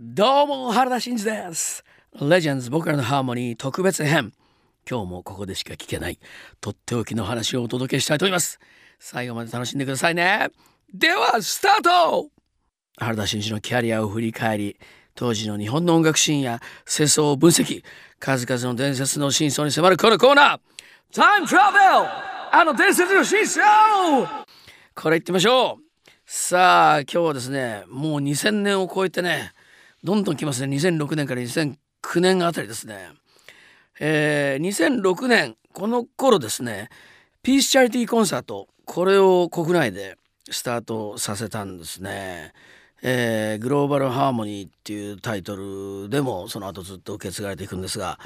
どうも原田真二です。レジェンズ僕らのハーモニー特別編。今日もここでしか聞けないとっておきの話をお届けしたいと思います。最後まで楽しんでくださいね。ではスタート。原田真二のキャリアを振り返り当時の日本の音楽シーンや世相を分析数々の伝説の真相に迫るこのコーナー。タイムトラベルあの伝説の真相!これ言ってみましょう。さあ今日はですねもう2000年を超えてねどんどん来ますね2006年から2009年あたりですねえー、2006年この頃ですねピースチャリティーコンサートこれを国内でスタートさせたんですね。えー、グローバルハーモニーっていうタイトルでもその後ずっと受け継がれていくんですが、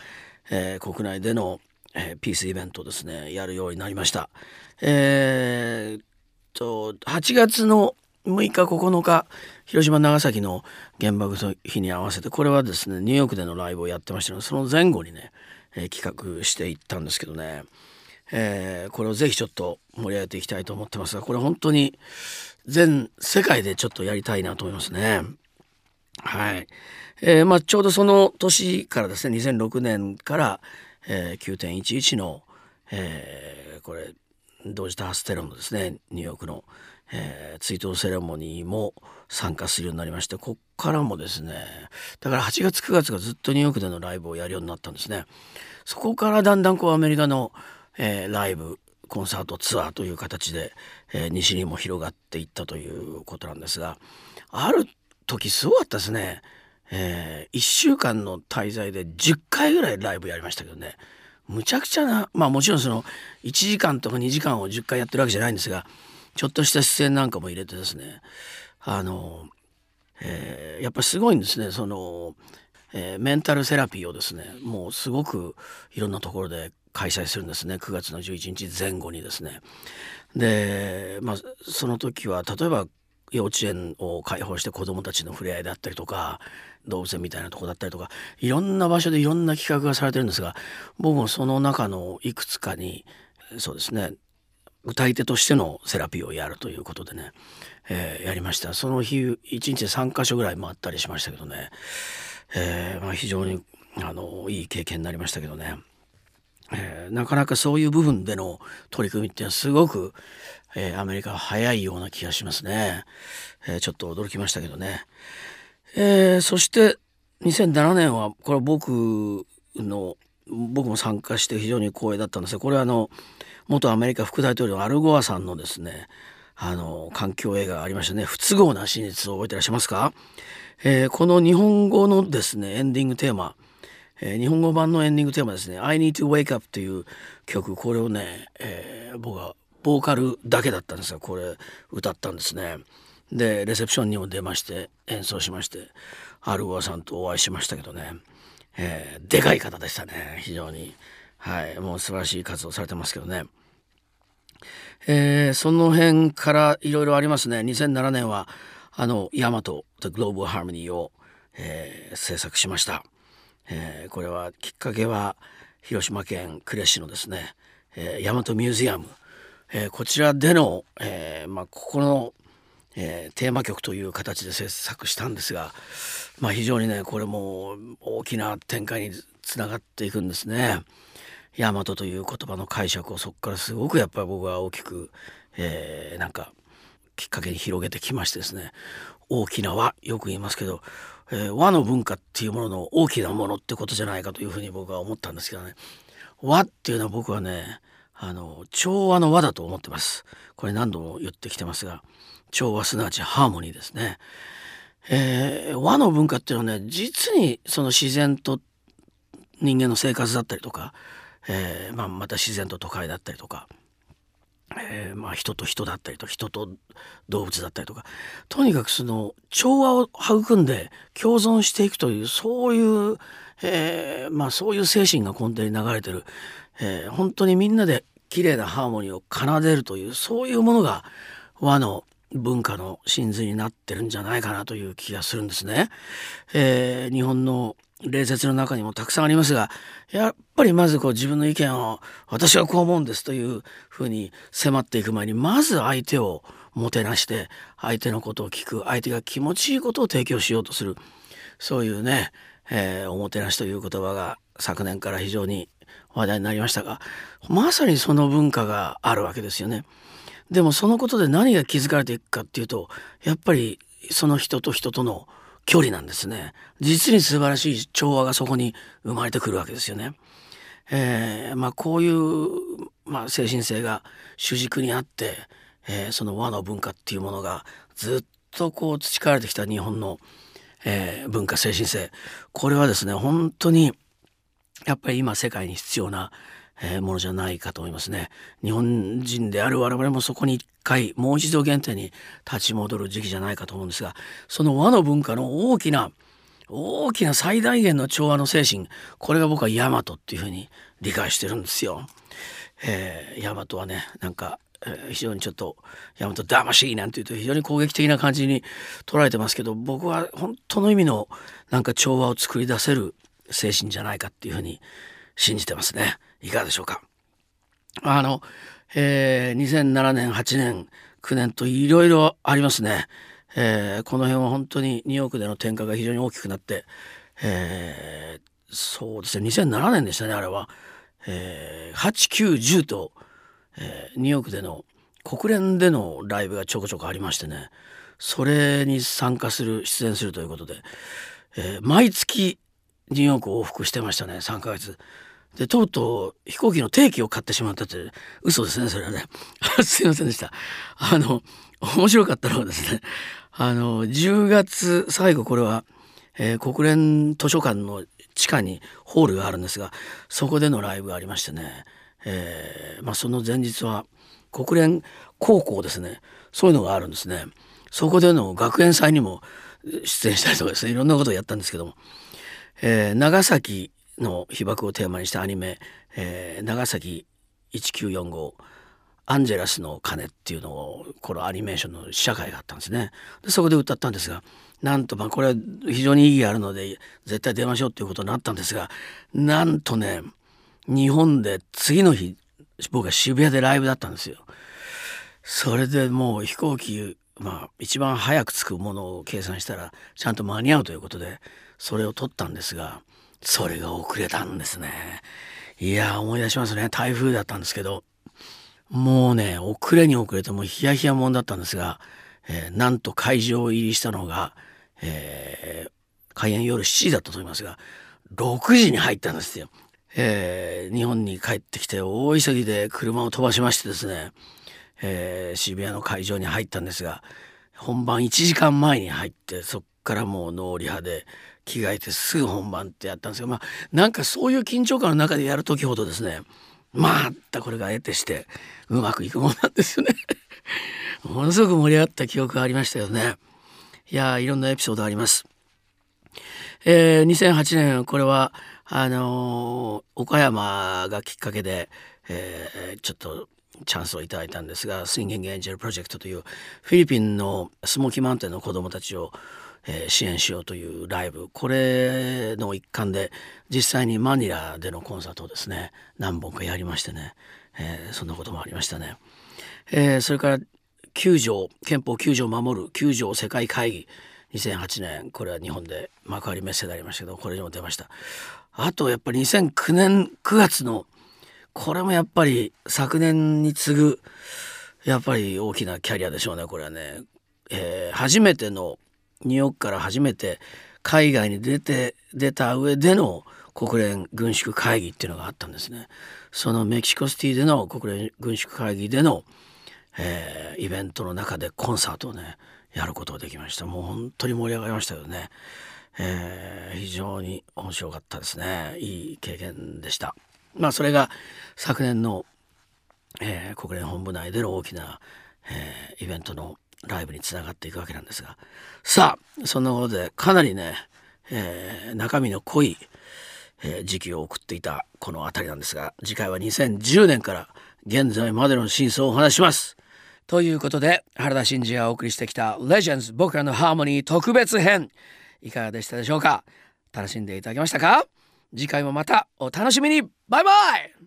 えー、国内での、えー、ピースイベントですねやるようになりました。えー、と8月の6日9日広島長崎の原爆の日に合わせてこれはですねニューヨークでのライブをやってましたのでその前後にね、えー、企画していったんですけどね、えー、これをぜひちょっと盛り上げていきたいと思ってますがこれ本当に全世界でちょっとやりたいなと思いますね。はい、えー、まあ、ちょうどその年からですね2006年から、えー、9.11の、えー、これ同時多発テロのですねニューヨークの、えー、追悼セレモニーも参加するようになりましてこっからもですねだから8月9月がずっとニューヨークでのライブをやるようになったんですね。そこからだんだんこうアメリカの、えー、ライブコンサートツアーという形で、えー、西にも広がっていったということなんですがある時すごかったですね、えー、1週間の滞在で10回ぐらいライブやりましたけどねむちゃくちゃなまあもちろんその1時間とか2時間を10回やってるわけじゃないんですがちょっとした出演なんかも入れてですね。あの、えー、やっぱすごいんですね。その、えー、メンタルセラピーをですねもうすごくいろんなところで開催するんですね。9月の11日前後にですね。でまあその時は例えば幼稚園を開放して子どもたちの触れ合いだったりとか動物園みたいなとこだったりとかいろんな場所でいろんな企画がされてるんですが僕もその中のいくつかにそうですね歌い手としてのセラピーをやるということでね、えー、やりました。その日1日で3か所ぐらい回ったりしましたけどね、えーまあ、非常にあのいい経験になりましたけどね、えー、なかなかそういう部分での取り組みってすごく、え、アメリカは早いような気がしますね、え、ちょっと驚きましたけどね。え、そして2007年はこれは僕の僕も参加して非常に光栄だったんですがこれはあの元アメリカ副大統領アルゴアさんのですねあの環境映画がありましたね「不都合な真実」を覚えてらっしゃいますか、えー、この日本語のですねエンディングテーマ、えー、日本語版のエンディングテーマですね「I need to wake up」という曲これをね、えー、僕はボーカルだけだったんですがこれ歌ったんですね。でレセプションにも出まして演奏しましてアルゴアさんとお会いしましたけどね、えー、でかい方でしたね。非常に。はい。もう素晴らしい活動されてますけどね。えー、その辺からいろいろありますね。2007年はあの「ヤマト The Global Harmony を」えー、制作しました、えー、これはきっかけは広島県呉市のですね、えー、大和ミュージアム、えー、こちらでの、えーまあ、ここのえー、テーマ曲という形で制作したんですが、まあ、非常にねこれも大きな展開につながっていくんですね。大和という言葉の解釈をそこからすごくやっぱり僕は大きく、えー、なんかきっかけに広げてきましてですね。大きな和よく言いますけど、えー、和の文化っていうものの大きなものってことじゃないかというふうに僕は思ったんですけどね。和っていうのは僕はねあの調和の和だと思ってます。これ何度も言ってきてますが調和すなわちハーモニーですね。えー、和の文化っていうのはね実にその自然と人間の生活だったりとか、えーまあ、また自然と都会だったりとか、えーまあ、人と人だったりと人と動物だったりとかとにかくその調和を育んで共存していくというそういう、えまあ、そういう精神が根底に流れてる、え、本当にみんなで綺麗なハーモニーを奏でるというそういうものが和の文化の真髄になってるんじゃないかなという気がするんですね。えー、日本の礼節の中にもたくさんありますがやっぱりまずこう自分の意見を私はこう思うんですというふうに迫っていく前にまず相手をもてなして相手のことを聞く相手が気持ちいいことを提供しようとするそういうね、えー、おもてなしという言葉が昨年から非常に話題になりましたがまさにその文化があるわけですよね。でもそのことで何が築かれていくかっていうとやっぱりその人と人との距離なんですね実に素晴らしい調和がそこに生まれてくるわけですよね。えー、まあこういう、まあ、精神性が主軸にあって、えー、その和の文化っていうものがずっとこう培われてきた日本の、えー、文化精神性これはですね本当にやっぱり今世界に必要な、えものじゃないかと思いますね。日本人である我々もそこに一回もう一度原点に立ち戻る時期じゃないかと思うんですがその和の文化の大きな大きな最大限の調和の精神これが僕は大和っていうふうに理解してるんですよ。えー、大和はねなんか、えー、非常にちょっと大和魂なんていうと非常に攻撃的な感じに捉えてますけど僕は本当の意味のなんか調和を作り出せる精神じゃないかっていうふうに信じてますね。いかがでしょうか？あの、えー、2007年8年9年といろいろありますね。えー、この辺は本当にニューヨークでの転換が非常に大きくなって、えー、そうですね2007年でしたねあれは、えー、8910と、えー、ニューヨークでの国連でのライブがちょこちょこありましてねそれに参加する出演するということで、えー、毎月ニューヨーク往復してましたね3ヶ月。でとうとう飛行機の定期を買ってしまったって嘘ですねそれはね。すいませんでした。あの面白かったのはですねあの10月最後これは、えー、国連図書館の地下にホールがあるんですがそこでのライブがありましてね、えーまあ、その前日は国連高校ですね。そういうのがあるんですね。そこでの学園祭にも出演したりとかですねいろんなことをやったんですけども、えー、長崎の被爆をテーマにしたアニメ「えー、長崎1945」アンジェラスの鐘っていうのをこのアニメーションの試写会があったんですねでそこで歌ったんですがなんとまあこれは非常に意義あるので絶対出ましょうっていうことになったんですがなんとね日本で次の日僕は渋谷でライブだったんですよ。それでもう飛行機まあ一番早く着くものを計算したらちゃんと間に合うということでそれを取ったんですがそれが遅れたんですね。いや思い出しますね台風だったんですけどもうね遅れに遅れてもヒヤヒヤもんだったんですが、えー、なんと会場入りしたのが、えー、開演夜7時だったと思いますが6時に入ったんですよ。えー、日本に帰ってきて大急ぎで車を飛ばしましてですね、えー、渋谷の会場に入ったんですが本番1時間前に入ってそっからもうノーリハで着替えてすぐ本番ってやったんですけどまあなんかそういう緊張感の中でやる時ほどですねまたこれが得てしてうまくいくもんなんですよね。ものすごく盛り上がった記憶がありましたよね。いやいろんなエピソードあります。えー、2008年これはあのー、岡山がきっかけで、えー、ちょっとチャンスをいただいたんですがスインギングエンジェルプロジェクトというフィリピンのスモーキーマウンテンの子どもたちをえー、支援しようというライブ。これの一環で実際にマニラでのコンサートをですね何本かやりましてね、えー、そんなこともありましたね。えー、それから9条憲法9条を守る9条世界会議。2008年これは日本で幕張メッセでありましたけどこれにも出ました。あとやっぱり2009年9月のこれもやっぱり昨年に次ぐやっぱり大きなキャリアでしょうねこれはね、えー、初めてのニューヨークから初めて海外に出て出た上での国連軍縮会議っていうのがあったんですね。そのメキシコシティでの国連軍縮会議での、えー、イベントの中でコンサートをねやることができました。もう本当に盛り上がりましたよね、えー、非常に面白かったですね。いい経験でした。まあそれが昨年の、えー、国連本部内での大きな、えー、イベントのライブにつながっていくわけなんですが。さあそんなことでかなりね、えー、中身の濃い、えー、時期を送っていたこの辺りなんですが次回は2010年から現在までの真相をお話します。ということで原田真二がお送りしてきた「レジェンズ僕らのハーモニー特別編」いかがでしたでしょうか？楽しんでいただけましたか？次回もまたお楽しみに。バイバイ！